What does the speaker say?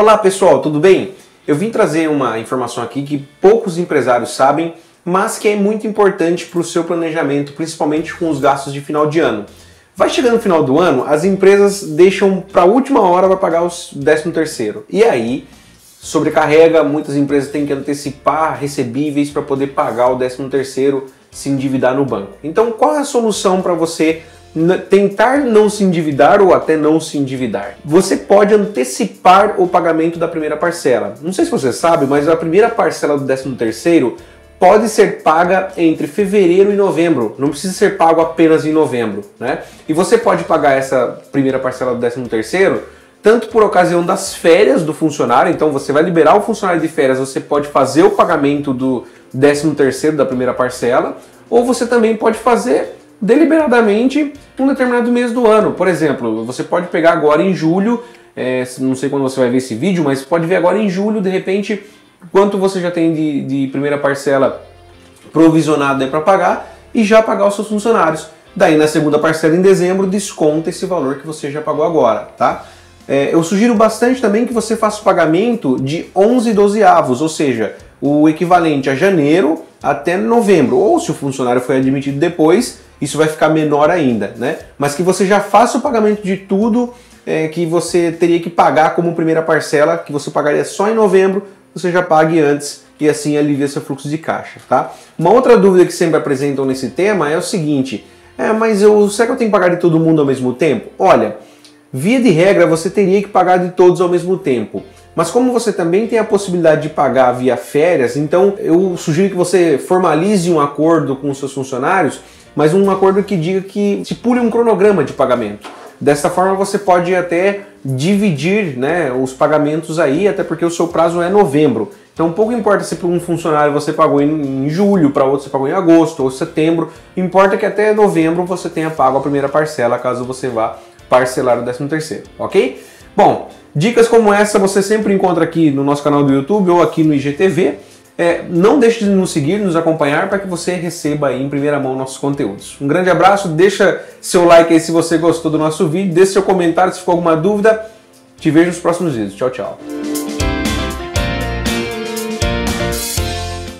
Olá pessoal, tudo bem? Eu vim trazer uma informação aqui que poucos empresários sabem, mas que é muito importante para o seu planejamento, principalmente com os gastos de final de ano. Vai chegando no final do ano, as empresas deixam para a última hora para pagar os 13 terceiro. E aí sobrecarrega, muitas empresas têm que antecipar recebíveis para poder pagar o 13 terceiro, se endividar no banco. Então, qual é a solução para você tentar não se endividar ou até não se endividar. Você pode antecipar o pagamento da primeira parcela. Não sei se você sabe, mas a primeira parcela do 13 terceiro pode ser paga entre fevereiro e novembro. Não precisa ser pago apenas em novembro, né? E você pode pagar essa primeira parcela do 13 terceiro tanto por ocasião das férias do funcionário, então você vai liberar o funcionário de férias, você pode fazer o pagamento do 13 terceiro da primeira parcela, ou você também pode fazer deliberadamente um determinado mês do ano. Por exemplo, você pode pegar agora em julho, é, não sei quando você vai ver esse vídeo, mas pode ver agora em julho, de repente, quanto você já tem de, de primeira parcela provisionada para pagar e já pagar os seus funcionários. Daí na segunda parcela em dezembro desconta esse valor que você já pagou agora, tá? É, eu sugiro bastante também que você faça o pagamento de 11 dozeavos, ou seja, o equivalente a janeiro até novembro. Ou se o funcionário foi admitido depois, isso vai ficar menor ainda, né? Mas que você já faça o pagamento de tudo é, que você teria que pagar como primeira parcela, que você pagaria só em novembro, você já pague antes e assim alivia seu fluxo de caixa, tá? Uma outra dúvida que sempre apresentam nesse tema é o seguinte: é, mas eu, será que eu tenho que pagar de todo mundo ao mesmo tempo? Olha, via de regra você teria que pagar de todos ao mesmo tempo. Mas como você também tem a possibilidade de pagar via férias, então eu sugiro que você formalize um acordo com os seus funcionários mas um acordo que diga que se pule um cronograma de pagamento. Dessa forma você pode até dividir né, os pagamentos aí, até porque o seu prazo é novembro. Então pouco importa se para um funcionário você pagou em, em julho, para outro você pagou em agosto ou setembro, importa que até novembro você tenha pago a primeira parcela, caso você vá parcelar o 13 terceiro, ok? Bom, dicas como essa você sempre encontra aqui no nosso canal do YouTube ou aqui no IGTV. É, não deixe de nos seguir, nos acompanhar para que você receba em primeira mão nossos conteúdos. Um grande abraço, deixa seu like aí se você gostou do nosso vídeo, deixe seu comentário se ficou alguma dúvida. Te vejo nos próximos vídeos. Tchau, tchau.